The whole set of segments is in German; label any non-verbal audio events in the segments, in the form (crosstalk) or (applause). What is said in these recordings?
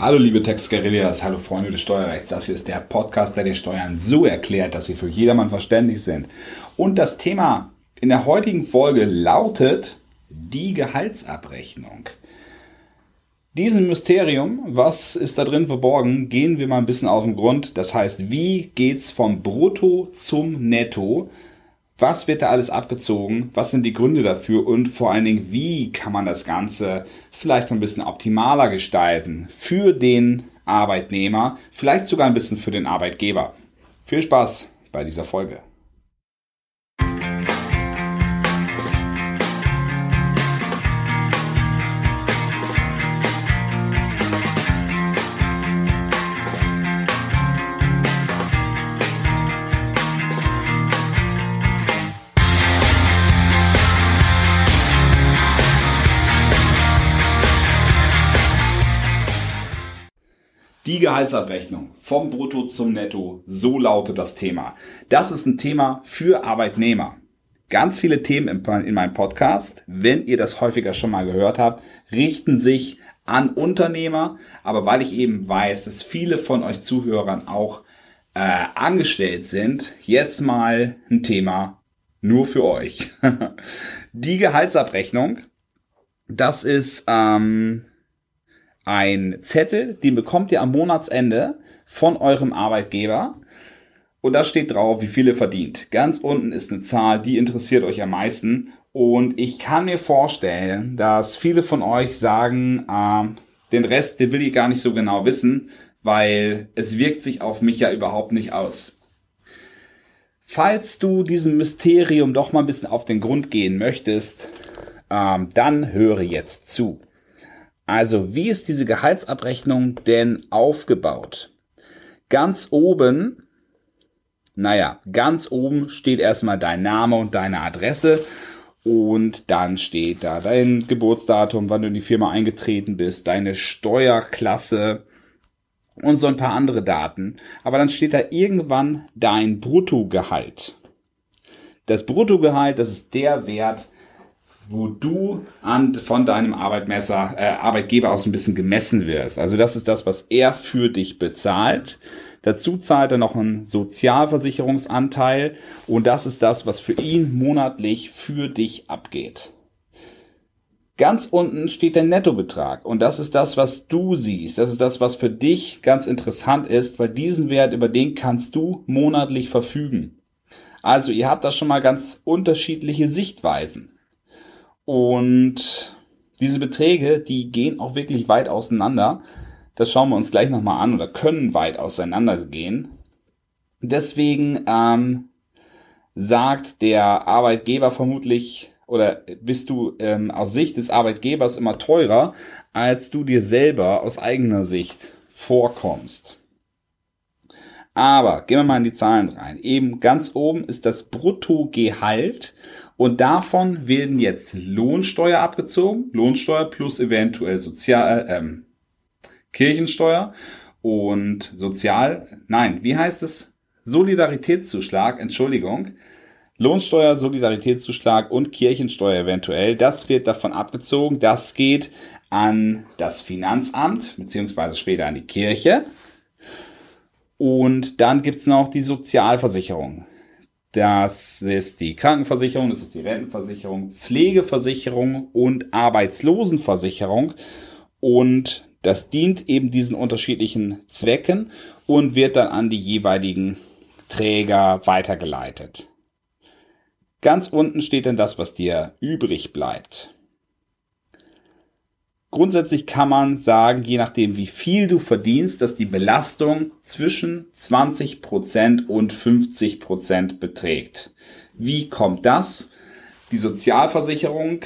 Hallo liebe Textguerillas, hallo Freunde des Steuerrechts. Das hier ist der Podcast, der die Steuern so erklärt, dass sie für jedermann verständlich sind. Und das Thema in der heutigen Folge lautet die Gehaltsabrechnung. Diesem Mysterium, was ist da drin verborgen, gehen wir mal ein bisschen auf den Grund. Das heißt, wie geht's vom Brutto zum Netto? Was wird da alles abgezogen? Was sind die Gründe dafür? Und vor allen Dingen, wie kann man das Ganze vielleicht ein bisschen optimaler gestalten für den Arbeitnehmer, vielleicht sogar ein bisschen für den Arbeitgeber? Viel Spaß bei dieser Folge. Die Gehaltsabrechnung vom Brutto zum Netto, so lautet das Thema. Das ist ein Thema für Arbeitnehmer. Ganz viele Themen in meinem Podcast, wenn ihr das häufiger schon mal gehört habt, richten sich an Unternehmer, aber weil ich eben weiß, dass viele von euch Zuhörern auch äh, angestellt sind, jetzt mal ein Thema nur für euch. (laughs) Die Gehaltsabrechnung, das ist ähm, ein Zettel, den bekommt ihr am Monatsende von eurem Arbeitgeber. Und da steht drauf, wie viel ihr verdient. Ganz unten ist eine Zahl, die interessiert euch am meisten. Und ich kann mir vorstellen, dass viele von euch sagen, äh, den Rest, den will ich gar nicht so genau wissen, weil es wirkt sich auf mich ja überhaupt nicht aus. Falls du diesem Mysterium doch mal ein bisschen auf den Grund gehen möchtest, ähm, dann höre jetzt zu. Also, wie ist diese Gehaltsabrechnung denn aufgebaut? Ganz oben, naja, ganz oben steht erstmal dein Name und deine Adresse und dann steht da dein Geburtsdatum, wann du in die Firma eingetreten bist, deine Steuerklasse und so ein paar andere Daten. Aber dann steht da irgendwann dein Bruttogehalt. Das Bruttogehalt, das ist der Wert, wo du an, von deinem Arbeitmesser, äh, Arbeitgeber aus ein bisschen gemessen wirst. Also das ist das, was er für dich bezahlt. Dazu zahlt er noch einen Sozialversicherungsanteil und das ist das, was für ihn monatlich für dich abgeht. Ganz unten steht der Nettobetrag und das ist das, was du siehst. Das ist das, was für dich ganz interessant ist, weil diesen Wert, über den kannst du monatlich verfügen. Also ihr habt da schon mal ganz unterschiedliche Sichtweisen. Und diese Beträge, die gehen auch wirklich weit auseinander. Das schauen wir uns gleich nochmal an oder können weit auseinander gehen. Deswegen ähm, sagt der Arbeitgeber vermutlich oder bist du ähm, aus Sicht des Arbeitgebers immer teurer, als du dir selber aus eigener Sicht vorkommst. Aber gehen wir mal in die Zahlen rein. Eben ganz oben ist das Bruttogehalt und davon werden jetzt Lohnsteuer abgezogen, Lohnsteuer plus eventuell Sozial, äh, ähm, Kirchensteuer und Sozial, nein, wie heißt es? Solidaritätszuschlag, Entschuldigung. Lohnsteuer, Solidaritätszuschlag und Kirchensteuer eventuell. Das wird davon abgezogen. Das geht an das Finanzamt, beziehungsweise später an die Kirche. Und dann gibt's noch die Sozialversicherung. Das ist die Krankenversicherung, das ist die Rentenversicherung, Pflegeversicherung und Arbeitslosenversicherung. Und das dient eben diesen unterschiedlichen Zwecken und wird dann an die jeweiligen Träger weitergeleitet. Ganz unten steht dann das, was dir übrig bleibt. Grundsätzlich kann man sagen, je nachdem wie viel du verdienst, dass die Belastung zwischen 20% und 50% beträgt. Wie kommt das? Die Sozialversicherung,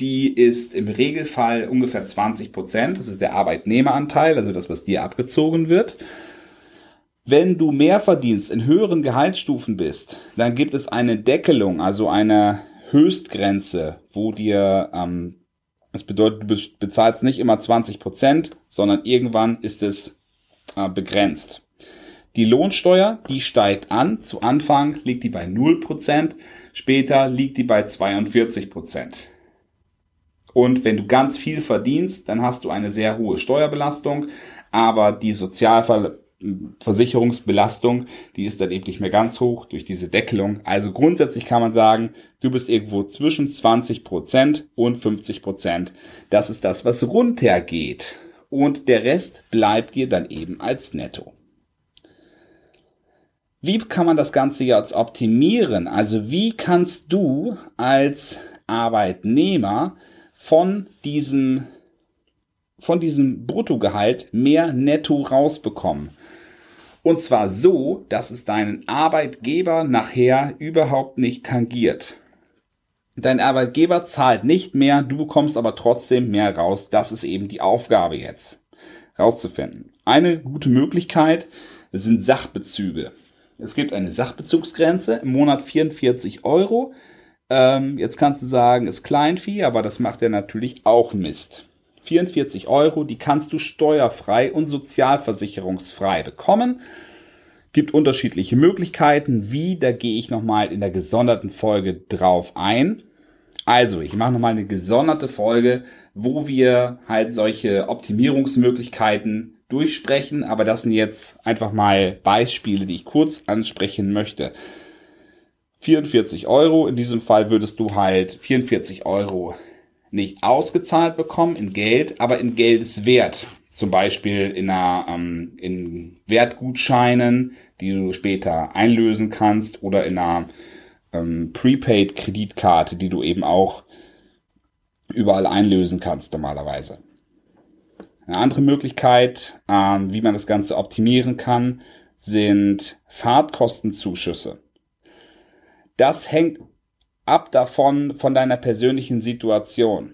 die ist im Regelfall ungefähr 20%. Das ist der Arbeitnehmeranteil, also das, was dir abgezogen wird. Wenn du mehr verdienst, in höheren Gehaltsstufen bist, dann gibt es eine Deckelung, also eine Höchstgrenze, wo dir ähm, das bedeutet, du bezahlst nicht immer 20 Prozent, sondern irgendwann ist es äh, begrenzt. Die Lohnsteuer, die steigt an. Zu Anfang liegt die bei 0 Prozent, später liegt die bei 42 Prozent. Und wenn du ganz viel verdienst, dann hast du eine sehr hohe Steuerbelastung, aber die Sozialversicherungsbelastung, die ist dann eben nicht mehr ganz hoch durch diese Deckelung. Also grundsätzlich kann man sagen, du bist irgendwo zwischen 20% und 50%. Das ist das, was runtergeht. Und der Rest bleibt dir dann eben als Netto. Wie kann man das Ganze jetzt optimieren? Also wie kannst du als Arbeitnehmer von diesem, von diesem Bruttogehalt mehr Netto rausbekommen. Und zwar so, dass es deinen Arbeitgeber nachher überhaupt nicht tangiert. Dein Arbeitgeber zahlt nicht mehr, du bekommst aber trotzdem mehr raus. Das ist eben die Aufgabe jetzt, rauszufinden. Eine gute Möglichkeit sind Sachbezüge. Es gibt eine Sachbezugsgrenze im Monat 44 Euro. Ähm, jetzt kannst du sagen, ist Kleinvieh, aber das macht ja natürlich auch Mist. 44 Euro, die kannst du steuerfrei und sozialversicherungsfrei bekommen. Gibt unterschiedliche Möglichkeiten. Wie, da gehe ich nochmal in der gesonderten Folge drauf ein. Also, ich mache nochmal eine gesonderte Folge, wo wir halt solche Optimierungsmöglichkeiten durchsprechen. Aber das sind jetzt einfach mal Beispiele, die ich kurz ansprechen möchte. 44 Euro. In diesem Fall würdest du halt 44 Euro nicht ausgezahlt bekommen in Geld, aber in Geldeswert. Zum Beispiel in, einer, ähm, in Wertgutscheinen, die du später einlösen kannst oder in einer ähm, Prepaid-Kreditkarte, die du eben auch überall einlösen kannst normalerweise. Eine andere Möglichkeit, ähm, wie man das Ganze optimieren kann, sind Fahrtkostenzuschüsse. Das hängt ab davon von deiner persönlichen Situation.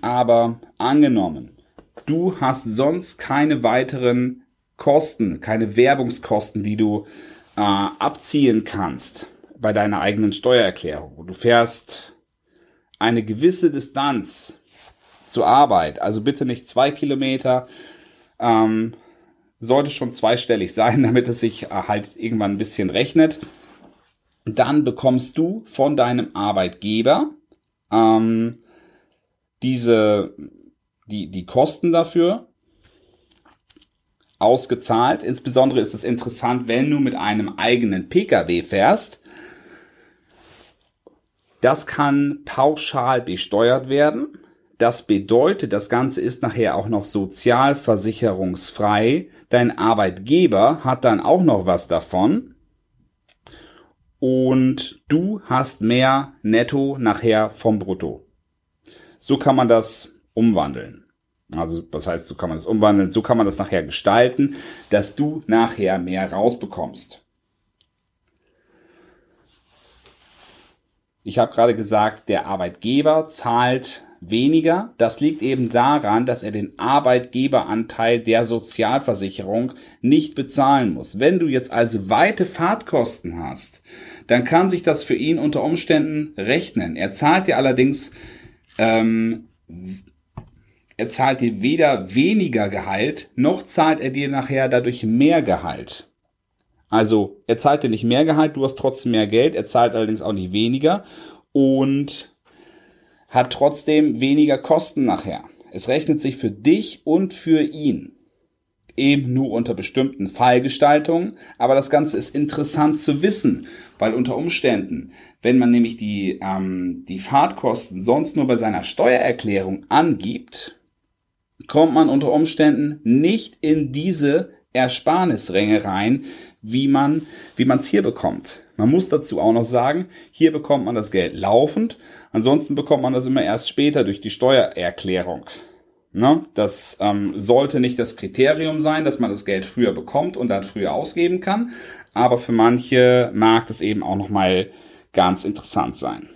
Aber angenommen, du hast sonst keine weiteren Kosten, keine Werbungskosten, die du äh, abziehen kannst bei deiner eigenen Steuererklärung. Du fährst eine gewisse Distanz zur Arbeit, also bitte nicht zwei Kilometer, ähm, sollte schon zweistellig (laughs) sein, damit es sich äh, halt irgendwann ein bisschen rechnet dann bekommst du von deinem Arbeitgeber ähm, diese, die, die Kosten dafür ausgezahlt. Insbesondere ist es interessant, wenn du mit einem eigenen Pkw fährst. Das kann pauschal besteuert werden. Das bedeutet, das Ganze ist nachher auch noch sozialversicherungsfrei. Dein Arbeitgeber hat dann auch noch was davon und du hast mehr Netto nachher vom Brutto. So kann man das umwandeln. Also, was heißt, so kann man das umwandeln? So kann man das nachher gestalten, dass du nachher mehr rausbekommst. Ich habe gerade gesagt, der Arbeitgeber zahlt weniger. Das liegt eben daran, dass er den Arbeitgeberanteil der Sozialversicherung nicht bezahlen muss. Wenn du jetzt also weite Fahrtkosten hast, dann kann sich das für ihn unter Umständen rechnen. Er zahlt dir allerdings, ähm, er zahlt dir weder weniger Gehalt, noch zahlt er dir nachher dadurch mehr Gehalt. Also er zahlt dir nicht mehr Gehalt, du hast trotzdem mehr Geld, er zahlt allerdings auch nicht weniger und hat trotzdem weniger Kosten nachher. Es rechnet sich für dich und für ihn. Eben nur unter bestimmten Fallgestaltungen, aber das Ganze ist interessant zu wissen, weil unter Umständen, wenn man nämlich die, ähm, die Fahrtkosten sonst nur bei seiner Steuererklärung angibt, kommt man unter Umständen nicht in diese Ersparnisränge rein, wie man wie man es hier bekommt. Man muss dazu auch noch sagen, hier bekommt man das Geld laufend, ansonsten bekommt man das immer erst später durch die Steuererklärung. Ne? Das ähm, sollte nicht das Kriterium sein, dass man das Geld früher bekommt und dann früher ausgeben kann, aber für manche mag das eben auch noch mal ganz interessant sein.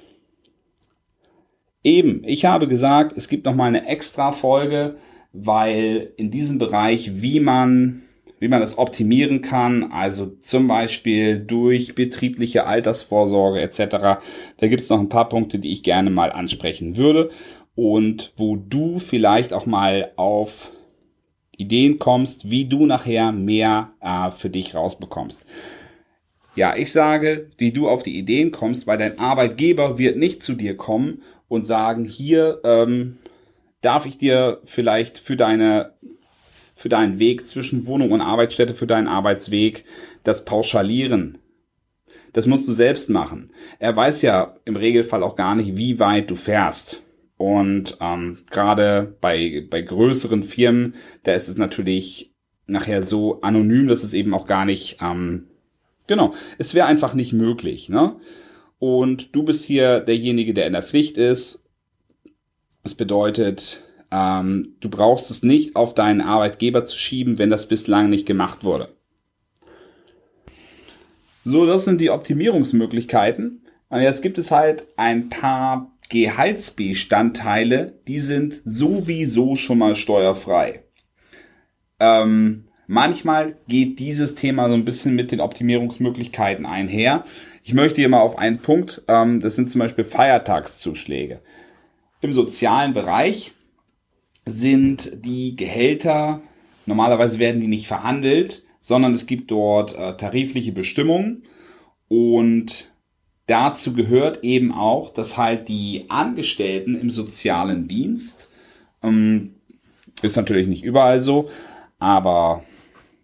Eben, ich habe gesagt, es gibt noch mal eine extra Folge, weil in diesem Bereich, wie man wie man das optimieren kann, also zum Beispiel durch betriebliche Altersvorsorge etc. Da gibt es noch ein paar Punkte, die ich gerne mal ansprechen würde und wo du vielleicht auch mal auf Ideen kommst, wie du nachher mehr äh, für dich rausbekommst. Ja, ich sage, wie du auf die Ideen kommst, weil dein Arbeitgeber wird nicht zu dir kommen und sagen, hier ähm, darf ich dir vielleicht für deine für deinen Weg zwischen Wohnung und Arbeitsstätte, für deinen Arbeitsweg, das pauschalieren. Das musst du selbst machen. Er weiß ja im Regelfall auch gar nicht, wie weit du fährst. Und ähm, gerade bei, bei größeren Firmen, da ist es natürlich nachher so anonym, dass es eben auch gar nicht, ähm, genau, es wäre einfach nicht möglich. Ne? Und du bist hier derjenige, der in der Pflicht ist. Das bedeutet, ähm, du brauchst es nicht auf deinen Arbeitgeber zu schieben, wenn das bislang nicht gemacht wurde. So, das sind die Optimierungsmöglichkeiten. Und jetzt gibt es halt ein paar Gehaltsbestandteile, die sind sowieso schon mal steuerfrei. Ähm, manchmal geht dieses Thema so ein bisschen mit den Optimierungsmöglichkeiten einher. Ich möchte hier mal auf einen Punkt, ähm, das sind zum Beispiel Feiertagszuschläge. Im sozialen Bereich sind die Gehälter, normalerweise werden die nicht verhandelt, sondern es gibt dort äh, tarifliche Bestimmungen. Und dazu gehört eben auch, dass halt die Angestellten im sozialen Dienst, ähm, ist natürlich nicht überall so, aber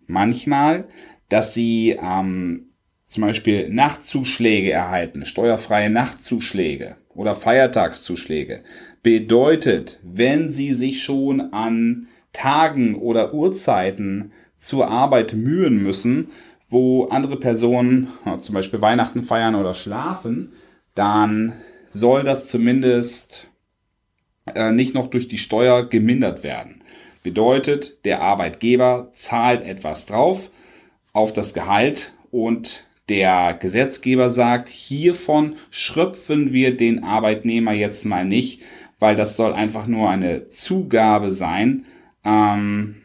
manchmal, dass sie ähm, zum Beispiel Nachtzuschläge erhalten, steuerfreie Nachtzuschläge oder Feiertagszuschläge. Bedeutet, wenn Sie sich schon an Tagen oder Uhrzeiten zur Arbeit mühen müssen, wo andere Personen zum Beispiel Weihnachten feiern oder schlafen, dann soll das zumindest äh, nicht noch durch die Steuer gemindert werden. Bedeutet, der Arbeitgeber zahlt etwas drauf auf das Gehalt und der Gesetzgeber sagt, hiervon schröpfen wir den Arbeitnehmer jetzt mal nicht, weil das soll einfach nur eine Zugabe sein ähm,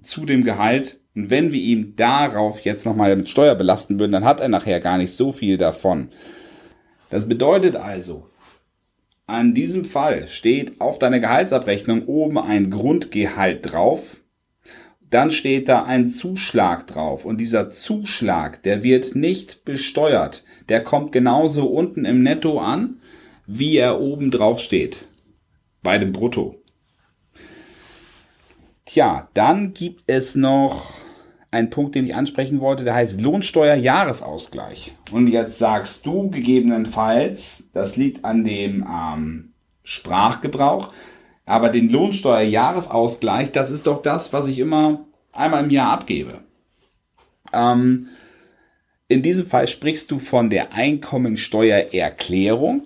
zu dem Gehalt. Und wenn wir ihm darauf jetzt nochmal mit Steuer belasten würden, dann hat er nachher gar nicht so viel davon. Das bedeutet also, an diesem Fall steht auf deiner Gehaltsabrechnung oben ein Grundgehalt drauf. Dann steht da ein Zuschlag drauf und dieser Zuschlag, der wird nicht besteuert. Der kommt genauso unten im Netto an, wie er oben drauf steht. Bei dem Brutto. Tja, dann gibt es noch einen Punkt, den ich ansprechen wollte, der heißt Lohnsteuerjahresausgleich. Und jetzt sagst du gegebenenfalls, das liegt an dem ähm, Sprachgebrauch, aber den Lohnsteuerjahresausgleich, das ist doch das, was ich immer einmal im Jahr abgebe. Ähm, in diesem Fall sprichst du von der Einkommensteuererklärung.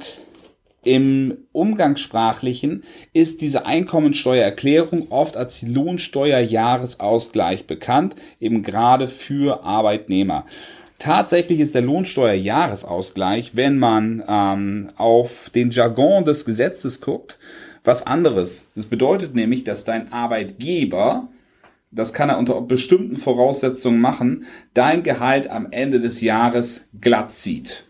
Im Umgangssprachlichen ist diese Einkommensteuererklärung oft als Lohnsteuerjahresausgleich bekannt, eben gerade für Arbeitnehmer. Tatsächlich ist der Lohnsteuerjahresausgleich, wenn man ähm, auf den Jargon des Gesetzes guckt, was anderes. Das bedeutet nämlich, dass dein Arbeitgeber, das kann er unter bestimmten Voraussetzungen machen, dein Gehalt am Ende des Jahres glatt zieht.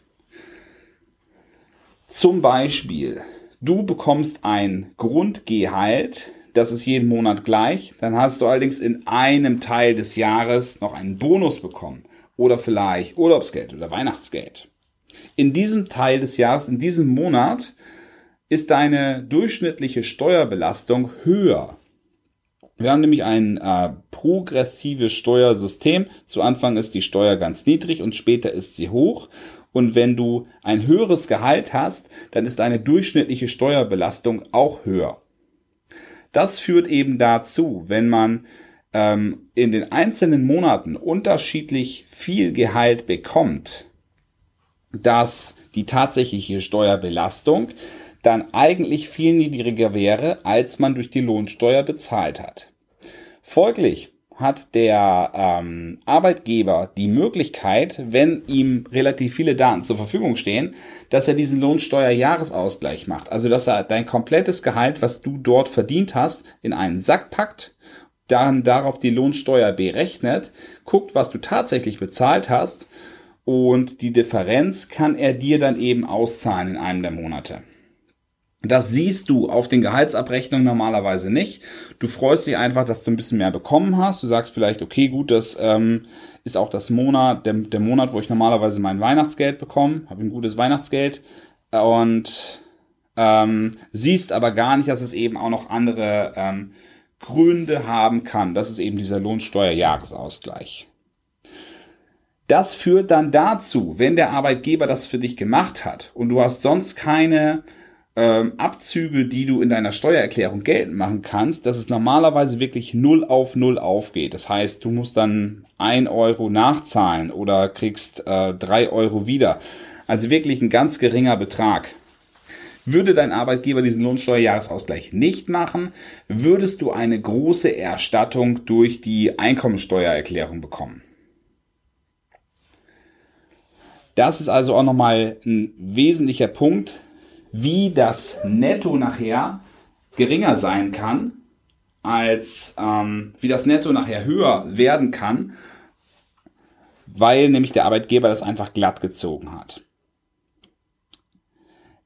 Zum Beispiel, du bekommst ein Grundgehalt, das ist jeden Monat gleich, dann hast du allerdings in einem Teil des Jahres noch einen Bonus bekommen oder vielleicht Urlaubsgeld oder Weihnachtsgeld. In diesem Teil des Jahres, in diesem Monat, ist deine durchschnittliche Steuerbelastung höher. Wir haben nämlich ein äh, progressives Steuersystem. Zu Anfang ist die Steuer ganz niedrig und später ist sie hoch. Und wenn du ein höheres Gehalt hast, dann ist deine durchschnittliche Steuerbelastung auch höher. Das führt eben dazu, wenn man ähm, in den einzelnen Monaten unterschiedlich viel Gehalt bekommt, dass die tatsächliche Steuerbelastung dann eigentlich viel niedriger wäre, als man durch die Lohnsteuer bezahlt hat. Folglich hat der ähm, Arbeitgeber die Möglichkeit, wenn ihm relativ viele Daten zur Verfügung stehen, dass er diesen Lohnsteuerjahresausgleich macht. Also dass er dein komplettes Gehalt, was du dort verdient hast, in einen Sack packt, dann darauf die Lohnsteuer berechnet, guckt, was du tatsächlich bezahlt hast und die Differenz kann er dir dann eben auszahlen in einem der Monate. Das siehst du auf den Gehaltsabrechnungen normalerweise nicht. Du freust dich einfach, dass du ein bisschen mehr bekommen hast. Du sagst vielleicht, okay, gut, das ähm, ist auch das Monat, der, der Monat, wo ich normalerweise mein Weihnachtsgeld bekomme. Habe ein gutes Weihnachtsgeld. Und ähm, siehst aber gar nicht, dass es eben auch noch andere ähm, Gründe haben kann. Das ist eben dieser Lohnsteuerjahresausgleich. Das führt dann dazu, wenn der Arbeitgeber das für dich gemacht hat und du hast sonst keine ähm, Abzüge, die du in deiner Steuererklärung geltend machen kannst, dass es normalerweise wirklich null auf null aufgeht. Das heißt, du musst dann ein Euro nachzahlen oder kriegst äh, drei Euro wieder. Also wirklich ein ganz geringer Betrag. Würde dein Arbeitgeber diesen Lohnsteuerjahresausgleich nicht machen, würdest du eine große Erstattung durch die Einkommensteuererklärung bekommen. Das ist also auch nochmal ein wesentlicher Punkt, wie das Netto nachher geringer sein kann, als ähm, wie das Netto nachher höher werden kann, weil nämlich der Arbeitgeber das einfach glatt gezogen hat.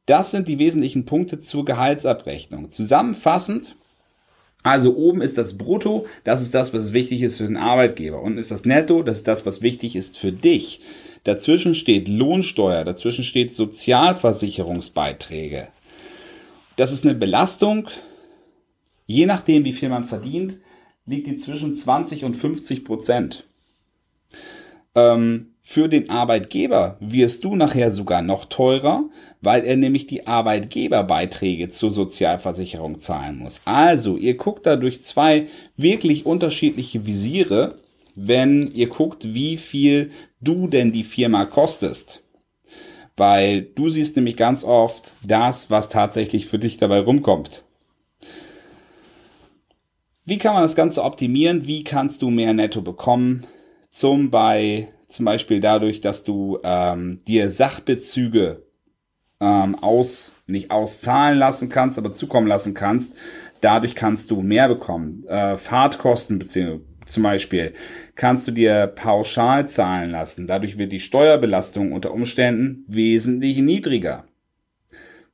Das sind die wesentlichen Punkte zur Gehaltsabrechnung. Zusammenfassend, also oben ist das Brutto, das ist das, was wichtig ist für den Arbeitgeber. Unten ist das Netto, das ist das, was wichtig ist für dich. Dazwischen steht Lohnsteuer, dazwischen steht Sozialversicherungsbeiträge. Das ist eine Belastung. Je nachdem, wie viel man verdient, liegt die zwischen 20 und 50 Prozent. Ähm, für den Arbeitgeber wirst du nachher sogar noch teurer, weil er nämlich die Arbeitgeberbeiträge zur Sozialversicherung zahlen muss. Also, ihr guckt da durch zwei wirklich unterschiedliche Visiere wenn ihr guckt, wie viel du denn die Firma kostest. Weil du siehst nämlich ganz oft das, was tatsächlich für dich dabei rumkommt. Wie kann man das Ganze optimieren? Wie kannst du mehr Netto bekommen? Zum, bei, zum Beispiel dadurch, dass du ähm, dir Sachbezüge ähm, aus, nicht auszahlen lassen kannst, aber zukommen lassen kannst. Dadurch kannst du mehr bekommen. Äh, Fahrtkosten beziehungsweise zum Beispiel kannst du dir pauschal zahlen lassen. Dadurch wird die Steuerbelastung unter Umständen wesentlich niedriger.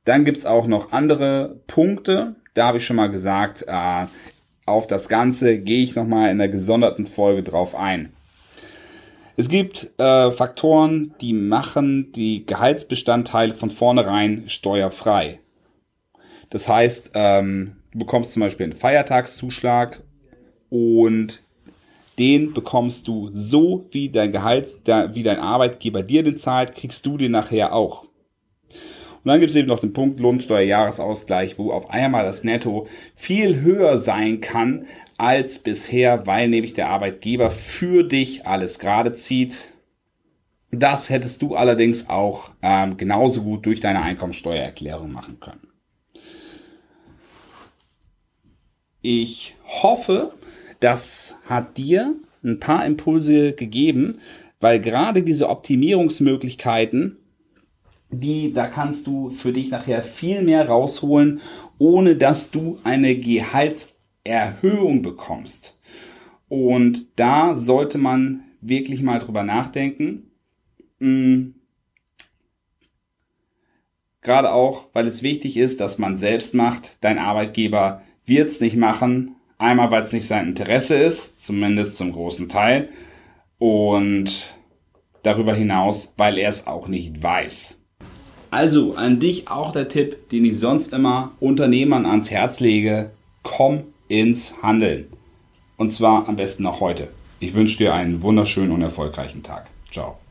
Dann gibt's auch noch andere Punkte. Da habe ich schon mal gesagt, äh, auf das Ganze gehe ich nochmal in der gesonderten Folge drauf ein. Es gibt äh, Faktoren, die machen die Gehaltsbestandteile von vornherein steuerfrei. Das heißt, ähm, du bekommst zum Beispiel einen Feiertagszuschlag und den bekommst du so, wie dein Gehalt, wie dein Arbeitgeber dir den zahlt, kriegst du den nachher auch. Und dann gibt es eben noch den Punkt Lohnsteuerjahresausgleich, wo auf einmal das Netto viel höher sein kann als bisher, weil nämlich der Arbeitgeber für dich alles gerade zieht. Das hättest du allerdings auch ähm, genauso gut durch deine Einkommensteuererklärung machen können. Ich hoffe, das hat dir ein paar Impulse gegeben, weil gerade diese Optimierungsmöglichkeiten, die, da kannst du für dich nachher viel mehr rausholen, ohne dass du eine Gehaltserhöhung bekommst. Und da sollte man wirklich mal drüber nachdenken. Hm. Gerade auch, weil es wichtig ist, dass man selbst macht. Dein Arbeitgeber wird es nicht machen. Einmal, weil es nicht sein Interesse ist, zumindest zum großen Teil. Und darüber hinaus, weil er es auch nicht weiß. Also an dich auch der Tipp, den ich sonst immer Unternehmern ans Herz lege. Komm ins Handeln. Und zwar am besten noch heute. Ich wünsche dir einen wunderschönen und erfolgreichen Tag. Ciao.